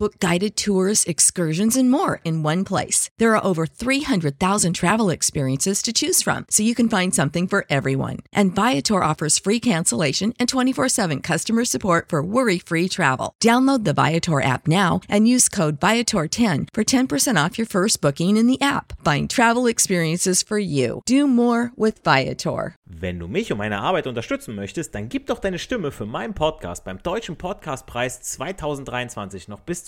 Book guided tours, excursions, and more in one place. There are over 300,000 travel experiences to choose from, so you can find something for everyone. And Viator offers free cancellation and 24 7 customer support for worry free travel. Download the Viator app now and use code Viator10 for 10% off your first booking in the app. Find travel experiences for you. Do more with Viator. Wenn du mich und meine Arbeit unterstützen möchtest, dann gib doch deine Stimme für meinen Podcast beim Deutschen Podcastpreis 2023 noch bis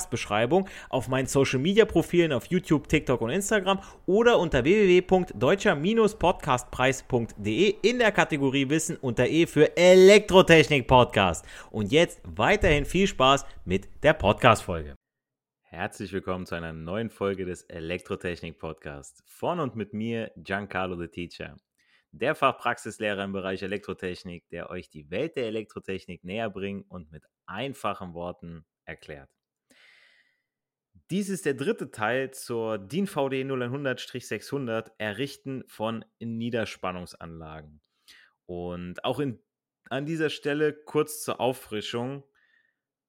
Podcast-Beschreibung auf meinen Social-Media-Profilen auf YouTube, TikTok und Instagram oder unter www.deutscher-podcastpreis.de in der Kategorie Wissen unter E für Elektrotechnik Podcast. Und jetzt weiterhin viel Spaß mit der Podcast-Folge. Herzlich willkommen zu einer neuen Folge des Elektrotechnik Podcasts. Von und mit mir, Giancarlo the Teacher, der Fachpraxislehrer im Bereich Elektrotechnik, der euch die Welt der Elektrotechnik näher bringt und mit einfachen Worten erklärt. Dies ist der dritte Teil zur DIN VD 0100-600 Errichten von Niederspannungsanlagen. Und auch in, an dieser Stelle kurz zur Auffrischung.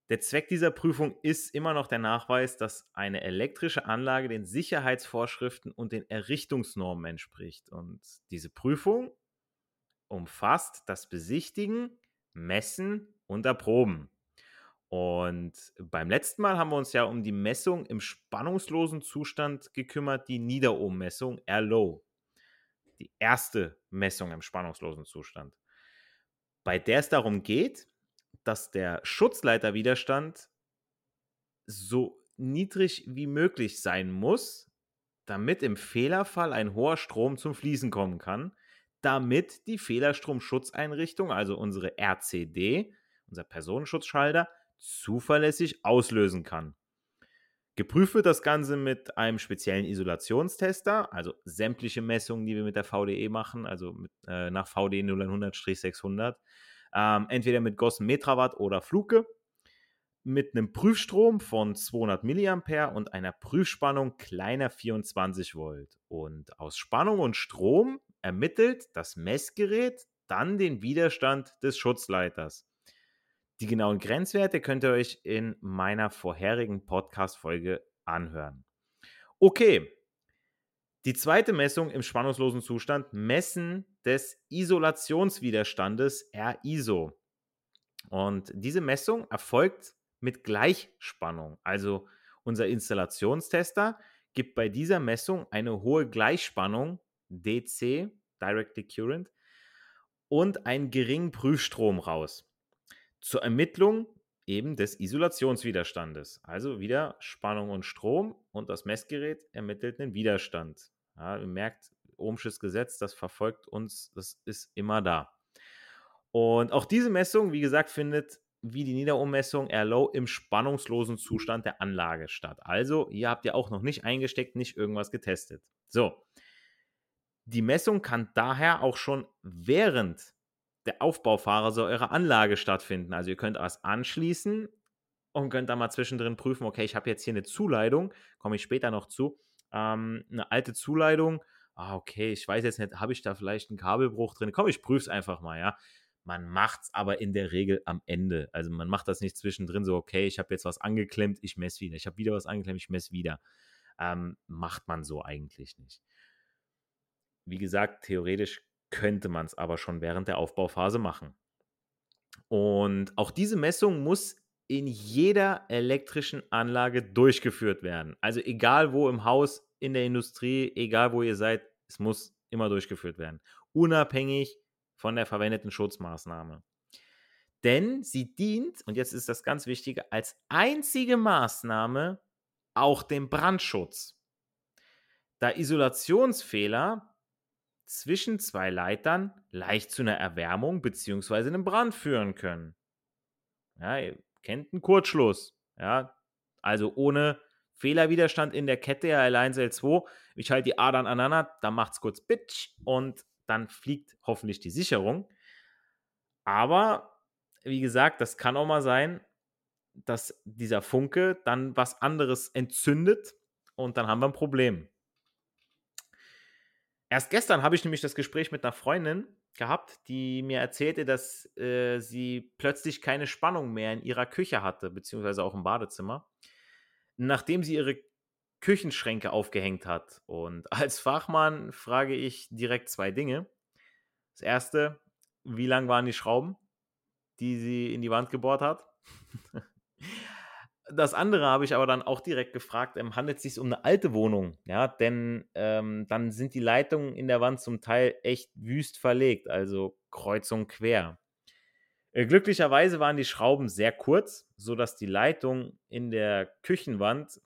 Der Zweck dieser Prüfung ist immer noch der Nachweis, dass eine elektrische Anlage den Sicherheitsvorschriften und den Errichtungsnormen entspricht. Und diese Prüfung umfasst das Besichtigen, Messen und Erproben. Und beim letzten Mal haben wir uns ja um die Messung im spannungslosen Zustand gekümmert, die Niederohm-Messung R-Low. Die erste Messung im spannungslosen Zustand. Bei der es darum geht, dass der Schutzleiterwiderstand so niedrig wie möglich sein muss, damit im Fehlerfall ein hoher Strom zum Fließen kommen kann, damit die Fehlerstromschutzeinrichtung, also unsere RCD, unser Personenschutzschalter, zuverlässig auslösen kann. Geprüft wird das Ganze mit einem speziellen Isolationstester, also sämtliche Messungen, die wir mit der VDE machen, also mit, äh, nach VDE 0100-600, ähm, entweder mit Gossen Metrawatt oder Fluke, mit einem Prüfstrom von 200 mA und einer Prüfspannung kleiner 24 Volt. Und aus Spannung und Strom ermittelt das Messgerät dann den Widerstand des Schutzleiters. Die genauen Grenzwerte könnt ihr euch in meiner vorherigen Podcast-Folge anhören. Okay, die zweite Messung im spannungslosen Zustand, Messen des Isolationswiderstandes RISO. Und diese Messung erfolgt mit Gleichspannung. Also unser Installationstester gibt bei dieser Messung eine hohe Gleichspannung DC, Directly Current, und einen geringen Prüfstrom raus zur Ermittlung eben des Isolationswiderstandes. Also wieder Spannung und Strom und das Messgerät ermittelt einen Widerstand. Ja, ihr merkt, Ohmsches Gesetz, das verfolgt uns, das ist immer da. Und auch diese Messung, wie gesagt, findet wie die Niederummessung RLOW im spannungslosen Zustand der Anlage statt. Also, ihr habt ja auch noch nicht eingesteckt, nicht irgendwas getestet. So. Die Messung kann daher auch schon während der Aufbauphase eurer Anlage stattfinden. Also ihr könnt erst anschließen und könnt dann mal zwischendrin prüfen, okay, ich habe jetzt hier eine Zuleitung, komme ich später noch zu, ähm, eine alte Zuleitung, ah, okay, ich weiß jetzt nicht, habe ich da vielleicht einen Kabelbruch drin? Komm, ich prüfe es einfach mal, ja. Man macht es aber in der Regel am Ende. Also man macht das nicht zwischendrin so, okay, ich habe jetzt was angeklemmt, ich messe wieder. Ich habe wieder was angeklemmt, ich messe wieder. Ähm, macht man so eigentlich nicht. Wie gesagt, theoretisch könnte man es aber schon während der Aufbauphase machen. Und auch diese Messung muss in jeder elektrischen Anlage durchgeführt werden. Also egal wo im Haus, in der Industrie, egal wo ihr seid, es muss immer durchgeführt werden. Unabhängig von der verwendeten Schutzmaßnahme. Denn sie dient, und jetzt ist das ganz Wichtige, als einzige Maßnahme auch dem Brandschutz. Da Isolationsfehler zwischen zwei Leitern leicht zu einer Erwärmung bzw. einem Brand führen können. Ja, ihr kennt einen Kurzschluss. Ja, also ohne Fehlerwiderstand in der Kette L1, L2. Ich halte die Adern aneinander, dann macht es kurz Bitch und dann fliegt hoffentlich die Sicherung. Aber wie gesagt, das kann auch mal sein, dass dieser Funke dann was anderes entzündet und dann haben wir ein Problem. Erst gestern habe ich nämlich das Gespräch mit einer Freundin gehabt, die mir erzählte, dass äh, sie plötzlich keine Spannung mehr in ihrer Küche hatte, beziehungsweise auch im Badezimmer, nachdem sie ihre Küchenschränke aufgehängt hat. Und als Fachmann frage ich direkt zwei Dinge. Das erste, wie lang waren die Schrauben, die sie in die Wand gebohrt hat? das andere habe ich aber dann auch direkt gefragt, ähm, handelt es sich um eine alte Wohnung? Ja, denn ähm, dann sind die Leitungen in der Wand zum Teil echt wüst verlegt, also kreuz und quer. Äh, glücklicherweise waren die Schrauben sehr kurz, sodass die Leitung in der Küchenwand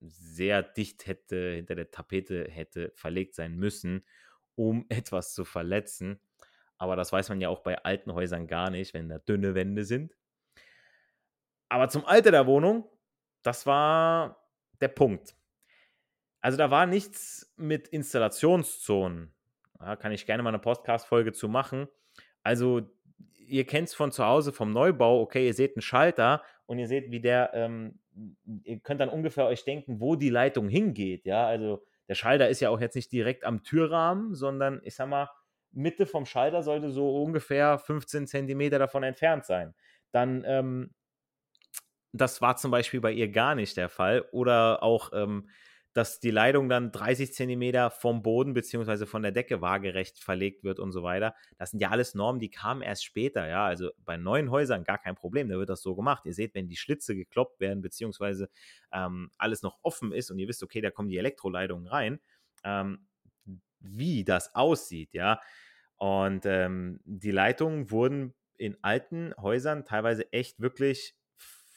sehr dicht hätte, hinter der Tapete hätte verlegt sein müssen, um etwas zu verletzen. Aber das weiß man ja auch bei alten Häusern gar nicht, wenn da dünne Wände sind. Aber zum Alter der Wohnung, das war der Punkt. Also da war nichts mit Installationszonen. Da kann ich gerne mal eine Podcast-Folge zu machen. Also ihr kennt es von zu Hause vom Neubau, okay, ihr seht einen Schalter und ihr seht, wie der, ähm, ihr könnt dann ungefähr euch denken, wo die Leitung hingeht, ja, also der Schalter ist ja auch jetzt nicht direkt am Türrahmen, sondern ich sag mal, Mitte vom Schalter sollte so ungefähr 15 Zentimeter davon entfernt sein. Dann ähm, das war zum Beispiel bei ihr gar nicht der Fall. Oder auch, ähm, dass die Leitung dann 30 Zentimeter vom Boden beziehungsweise von der Decke waagerecht verlegt wird und so weiter. Das sind ja alles Normen, die kamen erst später. Ja, also bei neuen Häusern gar kein Problem, da wird das so gemacht. Ihr seht, wenn die Schlitze gekloppt werden beziehungsweise ähm, alles noch offen ist und ihr wisst, okay, da kommen die Elektroleitungen rein, ähm, wie das aussieht, ja. Und ähm, die Leitungen wurden in alten Häusern teilweise echt wirklich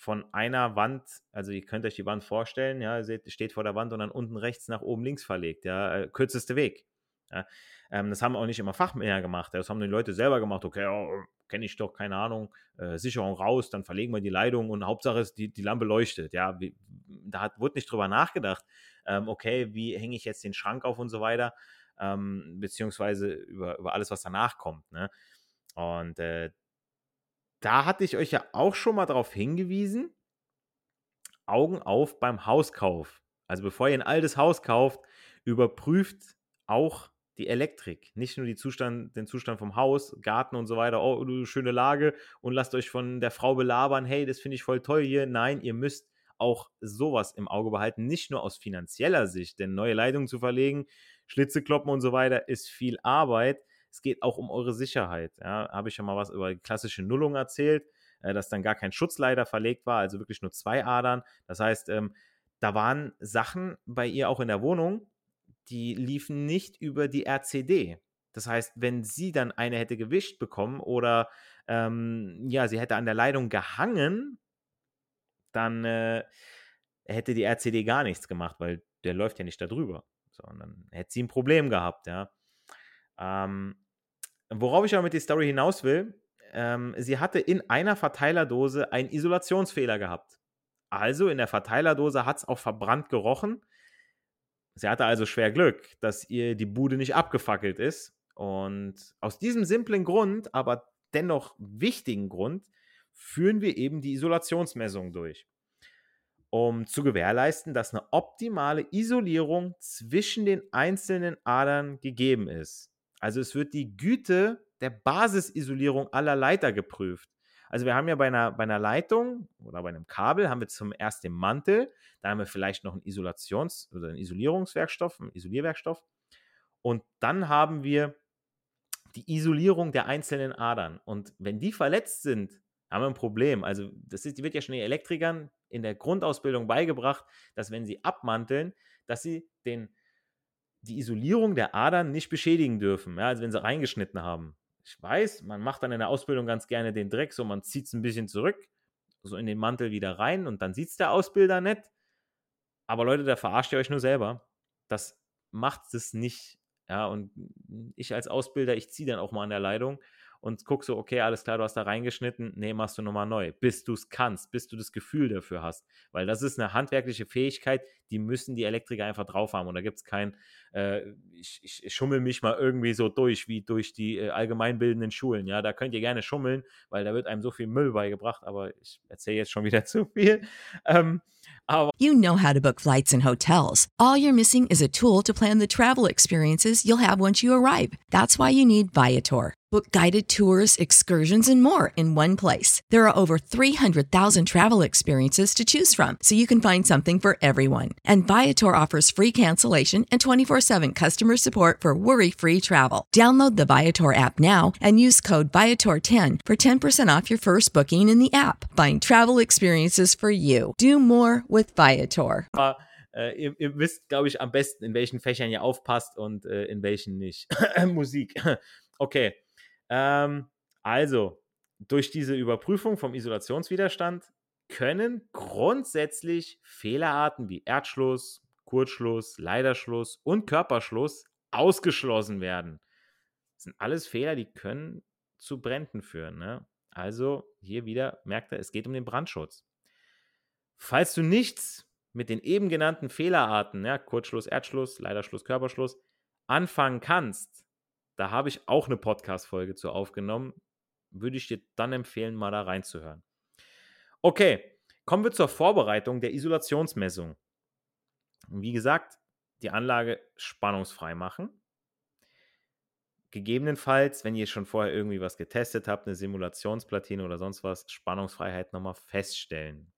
von einer Wand, also ihr könnt euch die Wand vorstellen, ja, seht, steht vor der Wand und dann unten rechts nach oben links verlegt, ja, äh, kürzeste Weg. Ja. Ähm, das haben auch nicht immer Fachmänner gemacht, das haben die Leute selber gemacht, okay, oh, kenne ich doch, keine Ahnung, äh, Sicherung raus, dann verlegen wir die Leitung und Hauptsache ist, die, die Lampe leuchtet, ja, wie, da hat, wurde nicht drüber nachgedacht, ähm, okay, wie hänge ich jetzt den Schrank auf und so weiter, ähm, beziehungsweise über, über alles, was danach kommt, ne? Und äh, da hatte ich euch ja auch schon mal darauf hingewiesen, Augen auf beim Hauskauf. Also bevor ihr ein altes Haus kauft, überprüft auch die Elektrik, nicht nur Zustand, den Zustand vom Haus, Garten und so weiter, oh, schöne Lage und lasst euch von der Frau belabern, hey, das finde ich voll toll hier. Nein, ihr müsst auch sowas im Auge behalten, nicht nur aus finanzieller Sicht, denn neue Leitungen zu verlegen, Schlitze kloppen und so weiter ist viel Arbeit, es geht auch um eure Sicherheit. Ja, habe ich schon mal was über die klassische Nullung erzählt, äh, dass dann gar kein Schutzleiter verlegt war, also wirklich nur zwei Adern. Das heißt, ähm, da waren Sachen bei ihr auch in der Wohnung, die liefen nicht über die RCD. Das heißt, wenn sie dann eine hätte gewischt bekommen oder ähm, ja, sie hätte an der Leitung gehangen, dann äh, hätte die RCD gar nichts gemacht, weil der läuft ja nicht da drüber. Sondern hätte sie ein Problem gehabt, ja. Ähm, Worauf ich aber mit der Story hinaus will, ähm, sie hatte in einer Verteilerdose einen Isolationsfehler gehabt. Also in der Verteilerdose hat es auch verbrannt gerochen. Sie hatte also schwer Glück, dass ihr die Bude nicht abgefackelt ist. Und aus diesem simplen Grund, aber dennoch wichtigen Grund, führen wir eben die Isolationsmessung durch, um zu gewährleisten, dass eine optimale Isolierung zwischen den einzelnen Adern gegeben ist. Also es wird die Güte der Basisisolierung aller Leiter geprüft. Also wir haben ja bei einer, bei einer Leitung oder bei einem Kabel haben wir zum ersten den Mantel, dann haben wir vielleicht noch einen Isolations- oder einen Isolierungswerkstoff, einen Isolierwerkstoff und dann haben wir die Isolierung der einzelnen Adern. Und wenn die verletzt sind, haben wir ein Problem. Also das ist, wird ja schon den Elektrikern in der Grundausbildung beigebracht, dass wenn sie abmanteln, dass sie den die Isolierung der Adern nicht beschädigen dürfen, ja, also wenn sie reingeschnitten haben. Ich weiß, man macht dann in der Ausbildung ganz gerne den Dreck, so man zieht es ein bisschen zurück, so in den Mantel wieder rein und dann sieht es der Ausbilder nicht. Aber Leute, da verarscht ihr euch nur selber. Das macht es nicht Ja, und ich als Ausbilder, ich ziehe dann auch mal an der Leitung und guck so, okay, alles klar, du hast da reingeschnitten, nee, machst du nochmal neu, bis du es kannst, bis du das Gefühl dafür hast. Weil das ist eine handwerkliche Fähigkeit, die müssen die Elektriker einfach drauf haben. Und da gibt es kein, äh, ich, ich, schummel mich mal irgendwie so durch, wie durch die äh, allgemeinbildenden Schulen. Ja, da könnt ihr gerne schummeln, weil da wird einem so viel Müll beigebracht, aber ich erzähle jetzt schon wieder zu viel. Ähm, aber you know how to book flights and hotels. All you're missing is a tool to plan the travel experiences you'll have once you arrive. That's why you need Viator. Book guided tours, excursions, and more in one place. There are over 300,000 travel experiences to choose from, so you can find something for everyone. And Viator offers free cancellation and 24 7 customer support for worry free travel. Download the Viator app now and use code Viator10 for 10% off your first booking in the app. Find travel experiences for you. Do more with Viator. Uh, ihr, ihr, wisst, glaube ich, am besten, in welchen Fächern ihr aufpasst und uh, in welchen nicht. Musik. okay. Ähm, also, durch diese Überprüfung vom Isolationswiderstand können grundsätzlich Fehlerarten wie Erdschluss, Kurzschluss, Leiderschluss und Körperschluss ausgeschlossen werden. Das sind alles Fehler, die können zu Bränden führen. Ne? Also hier wieder merkt er, es geht um den Brandschutz. Falls du nichts mit den eben genannten Fehlerarten, ja, Kurzschluss, Erdschluss, Leiderschluss, Körperschluss, anfangen kannst, da habe ich auch eine Podcast-Folge zu aufgenommen. Würde ich dir dann empfehlen, mal da reinzuhören. Okay, kommen wir zur Vorbereitung der Isolationsmessung. Wie gesagt, die Anlage spannungsfrei machen. Gegebenenfalls, wenn ihr schon vorher irgendwie was getestet habt, eine Simulationsplatine oder sonst was, Spannungsfreiheit nochmal feststellen.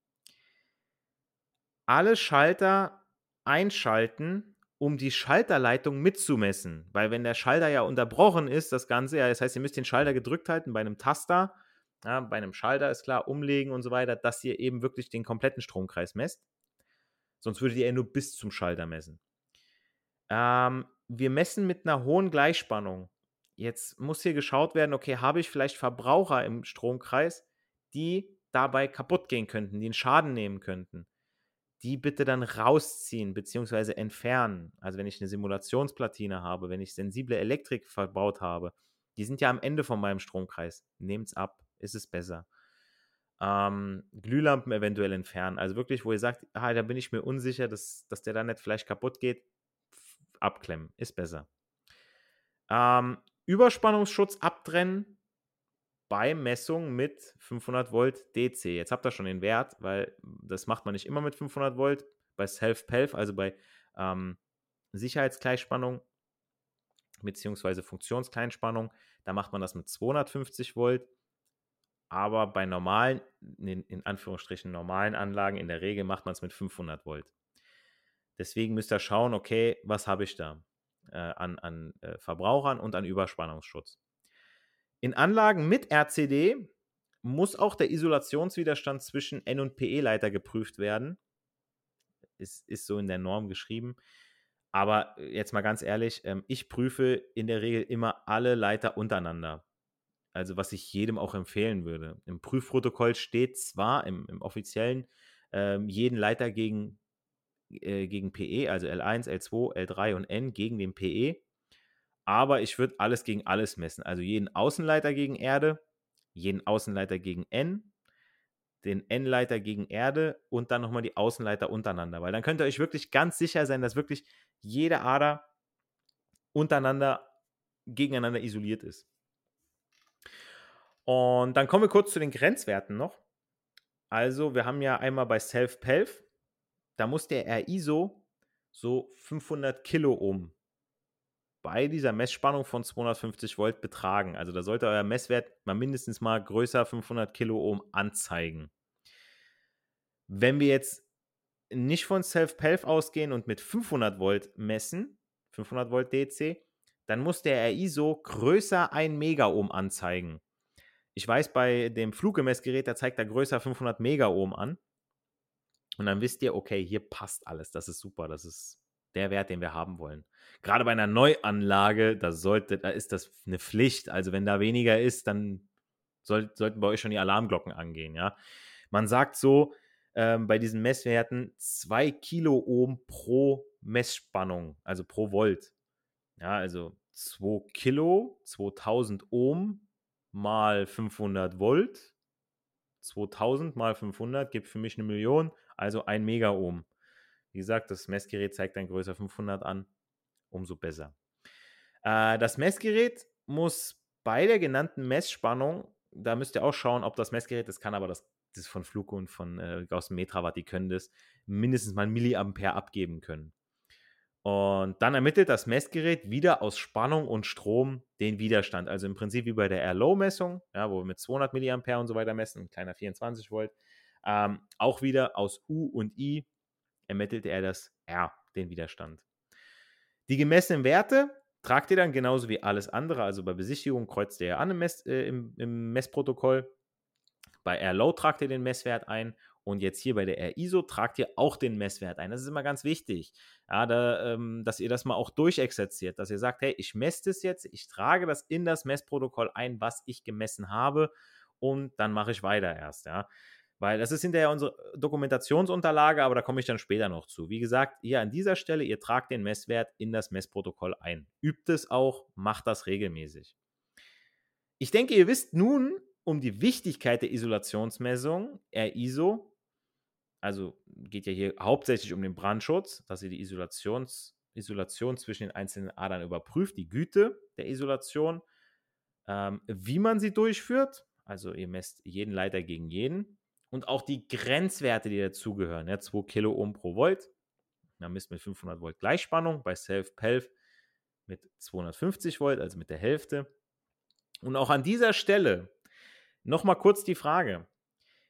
Alle Schalter einschalten um die Schalterleitung mitzumessen. Weil wenn der Schalter ja unterbrochen ist, das Ganze, ja, das heißt, ihr müsst den Schalter gedrückt halten bei einem Taster, ja, bei einem Schalter ist klar, umlegen und so weiter, dass ihr eben wirklich den kompletten Stromkreis messt. Sonst würdet ihr ja nur bis zum Schalter messen. Ähm, wir messen mit einer hohen Gleichspannung. Jetzt muss hier geschaut werden, okay, habe ich vielleicht Verbraucher im Stromkreis, die dabei kaputt gehen könnten, die einen Schaden nehmen könnten die bitte dann rausziehen bzw. entfernen. Also wenn ich eine Simulationsplatine habe, wenn ich sensible Elektrik verbaut habe, die sind ja am Ende von meinem Stromkreis. Nehmt es ab, ist es besser. Ähm, Glühlampen eventuell entfernen. Also wirklich, wo ihr sagt, ah, da bin ich mir unsicher, dass, dass der da nicht vielleicht kaputt geht, abklemmen, ist besser. Ähm, Überspannungsschutz abtrennen, bei Messung mit 500 Volt DC. Jetzt habt ihr schon den Wert, weil das macht man nicht immer mit 500 Volt. Bei Self-Pelf, also bei ähm, Sicherheitsgleichspannung beziehungsweise Funktionskleinspannung, da macht man das mit 250 Volt. Aber bei normalen, in, in Anführungsstrichen normalen Anlagen, in der Regel macht man es mit 500 Volt. Deswegen müsst ihr schauen, okay, was habe ich da äh, an, an äh, Verbrauchern und an Überspannungsschutz. In Anlagen mit RCD muss auch der Isolationswiderstand zwischen N- und PE-Leiter geprüft werden. Ist, ist so in der Norm geschrieben. Aber äh, jetzt mal ganz ehrlich, ähm, ich prüfe in der Regel immer alle Leiter untereinander. Also was ich jedem auch empfehlen würde. Im Prüfprotokoll steht zwar im, im offiziellen ähm, jeden Leiter gegen, äh, gegen PE, also L1, L2, L3 und N gegen den PE aber ich würde alles gegen alles messen. Also jeden Außenleiter gegen Erde, jeden Außenleiter gegen N, den N-Leiter gegen Erde und dann nochmal die Außenleiter untereinander. Weil dann könnt ihr euch wirklich ganz sicher sein, dass wirklich jede Ader untereinander gegeneinander isoliert ist. Und dann kommen wir kurz zu den Grenzwerten noch. Also, wir haben ja einmal bei Self-Pelf, da muss der RISO so 500 Kiloohm bei dieser Messspannung von 250 Volt betragen. Also da sollte euer Messwert mal mindestens mal größer 500 Kiloohm anzeigen. Wenn wir jetzt nicht von Self-Pelf ausgehen und mit 500 Volt messen, 500 Volt DC, dann muss der ISO größer 1 Megaohm anzeigen. Ich weiß, bei dem Fluggemessgerät, da zeigt er größer 500 Megaohm an. Und dann wisst ihr, okay, hier passt alles. Das ist super. Das ist der Wert, den wir haben wollen. Gerade bei einer Neuanlage, da, sollte, da ist das eine Pflicht. Also wenn da weniger ist, dann soll, sollten bei euch schon die Alarmglocken angehen. Ja? Man sagt so, ähm, bei diesen Messwerten 2 Kiloohm pro Messspannung, also pro Volt. Ja, also 2 Kilo, 2000 Ohm mal 500 Volt. 2000 mal 500 gibt für mich eine Million, also ein Megaohm. Wie gesagt, das Messgerät zeigt dann größer 500 an, umso besser. Äh, das Messgerät muss bei der genannten Messspannung, da müsst ihr auch schauen, ob das Messgerät das kann, aber das, das von Flug und von äh, aus dem Metrawatt, die können das mindestens mal Milliampere abgeben können. Und dann ermittelt das Messgerät wieder aus Spannung und Strom den Widerstand. Also im Prinzip wie bei der R-Low-Messung, ja, wo wir mit 200 mA und so weiter messen, ein kleiner 24 Volt. Ähm, auch wieder aus U und I ermittelt er das R, den Widerstand. Die gemessenen Werte tragt ihr dann genauso wie alles andere. Also bei Besichtigung kreuzt ihr an im, Mess, äh, im, im Messprotokoll. Bei R-Low tragt ihr den Messwert ein und jetzt hier bei der R-ISO tragt ihr auch den Messwert ein. Das ist immer ganz wichtig, ja, da, ähm, dass ihr das mal auch durchexerziert, dass ihr sagt, hey, ich messe das jetzt, ich trage das in das Messprotokoll ein, was ich gemessen habe und dann mache ich weiter erst. Ja. Weil das ist hinterher unsere Dokumentationsunterlage, aber da komme ich dann später noch zu. Wie gesagt, hier an dieser Stelle, ihr tragt den Messwert in das Messprotokoll ein. Übt es auch, macht das regelmäßig. Ich denke, ihr wisst nun um die Wichtigkeit der Isolationsmessung, RISO, also geht ja hier hauptsächlich um den Brandschutz, dass ihr die Isolations, Isolation zwischen den einzelnen Adern überprüft, die Güte der Isolation, ähm, wie man sie durchführt. Also ihr messt jeden Leiter gegen jeden und auch die Grenzwerte, die dazugehören. Ja, 2 Kiloohm pro Volt. Dann misst mit 500 Volt Gleichspannung, bei Self-Pelf mit 250 Volt, also mit der Hälfte. Und auch an dieser Stelle nochmal kurz die Frage,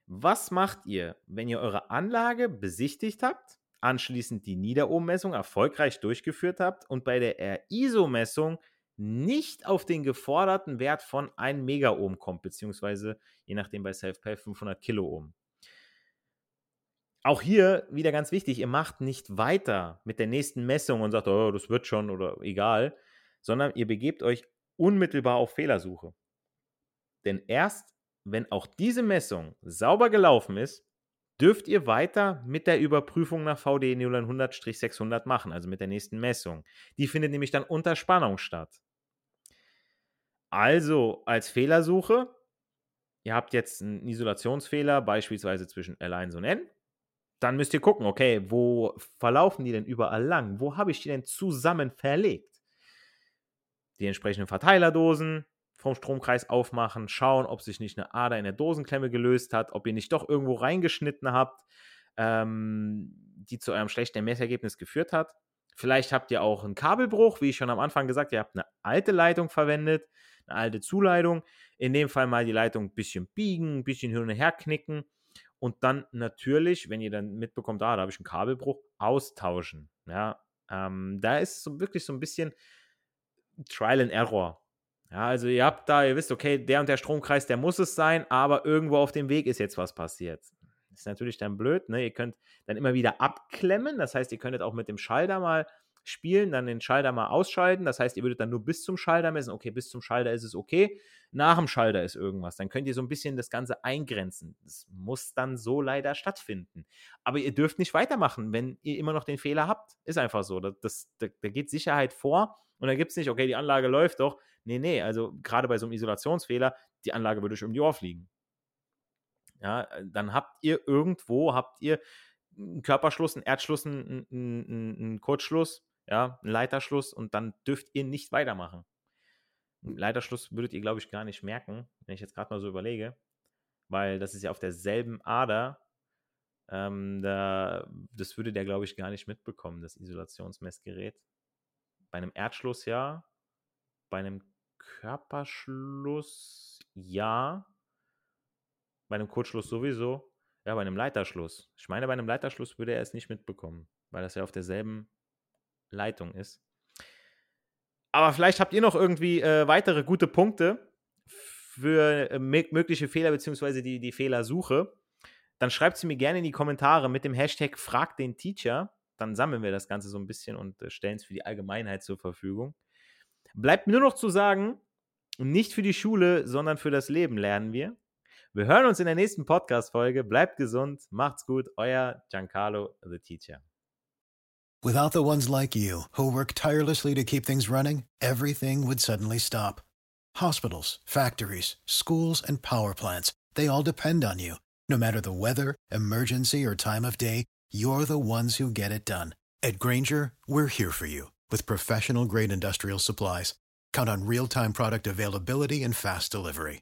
was macht ihr, wenn ihr eure Anlage besichtigt habt, anschließend die Niederohmmessung erfolgreich durchgeführt habt und bei der RISO-Messung nicht auf den geforderten Wert von 1 Megaohm kommt, beziehungsweise je nachdem bei Self-Pay 500 Kiloohm. Auch hier wieder ganz wichtig, ihr macht nicht weiter mit der nächsten Messung und sagt, oh, das wird schon oder egal, sondern ihr begebt euch unmittelbar auf Fehlersuche. Denn erst wenn auch diese Messung sauber gelaufen ist, dürft ihr weiter mit der Überprüfung nach VDE 0100-600 machen, also mit der nächsten Messung. Die findet nämlich dann unter Spannung statt. Also als Fehlersuche, ihr habt jetzt einen Isolationsfehler, beispielsweise zwischen L1 und N, dann müsst ihr gucken, okay, wo verlaufen die denn überall lang? Wo habe ich die denn zusammen verlegt? Die entsprechenden Verteilerdosen, vom Stromkreis aufmachen, schauen, ob sich nicht eine Ader in der Dosenklemme gelöst hat, ob ihr nicht doch irgendwo reingeschnitten habt, ähm, die zu eurem schlechten Messergebnis geführt hat. Vielleicht habt ihr auch einen Kabelbruch, wie ich schon am Anfang gesagt, ihr habt eine alte Leitung verwendet, eine alte Zuleitung. In dem Fall mal die Leitung ein bisschen biegen, ein bisschen hin und her knicken und dann natürlich, wenn ihr dann mitbekommt, ah, da habe ich einen Kabelbruch, austauschen. Ja, ähm, da ist so wirklich so ein bisschen Trial and Error. Ja, also ihr habt da, ihr wisst, okay, der und der Stromkreis, der muss es sein, aber irgendwo auf dem Weg ist jetzt was passiert. Ist natürlich dann blöd, ne? Ihr könnt dann immer wieder abklemmen, das heißt, ihr könntet auch mit dem Schalter mal spielen, dann den Schalter mal ausschalten, das heißt, ihr würdet dann nur bis zum Schalter messen, okay, bis zum Schalter ist es okay, nach dem Schalter ist irgendwas, dann könnt ihr so ein bisschen das Ganze eingrenzen. Das muss dann so leider stattfinden. Aber ihr dürft nicht weitermachen, wenn ihr immer noch den Fehler habt. Ist einfach so. Das, das, da, geht Sicherheit vor und da gibt es nicht, okay, die Anlage läuft doch. Nee, nee, also gerade bei so einem Isolationsfehler, die Anlage würde euch um die Ohr fliegen. Ja, dann habt ihr irgendwo, habt ihr einen Körperschluss, einen Erdschluss, einen, einen, einen Kurzschluss, ja, einen Leiterschluss und dann dürft ihr nicht weitermachen. Leiterschluss würdet ihr, glaube ich, gar nicht merken, wenn ich jetzt gerade mal so überlege, weil das ist ja auf derselben Ader. Ähm, da, das würde der, glaube ich, gar nicht mitbekommen, das Isolationsmessgerät. Bei einem Erdschluss ja. Bei einem Körperschluss ja. Bei einem Kurzschluss sowieso. Ja, bei einem Leiterschluss. Ich meine, bei einem Leiterschluss würde er es nicht mitbekommen, weil das ja auf derselben Leitung ist. Aber vielleicht habt ihr noch irgendwie äh, weitere gute Punkte für äh, mögliche Fehler bzw. Die, die Fehlersuche. Dann schreibt sie mir gerne in die Kommentare mit dem Hashtag Frag den Teacher dann sammeln wir das Ganze so ein bisschen und äh, stellen es für die Allgemeinheit zur Verfügung. Bleibt mir nur noch zu sagen, nicht für die Schule, sondern für das Leben lernen wir. Wir hören uns in der nächsten Podcast-Folge. Bleibt gesund, macht's gut, euer Giancarlo, the Teacher. Without the ones like you, who work tirelessly to keep things running, everything would suddenly stop. Hospitals, factories, schools, and power plants, they all depend on you. No matter the weather, emergency, or time of day, you're the ones who get it done. At Granger, we're here for you with professional grade industrial supplies. Count on real time product availability and fast delivery.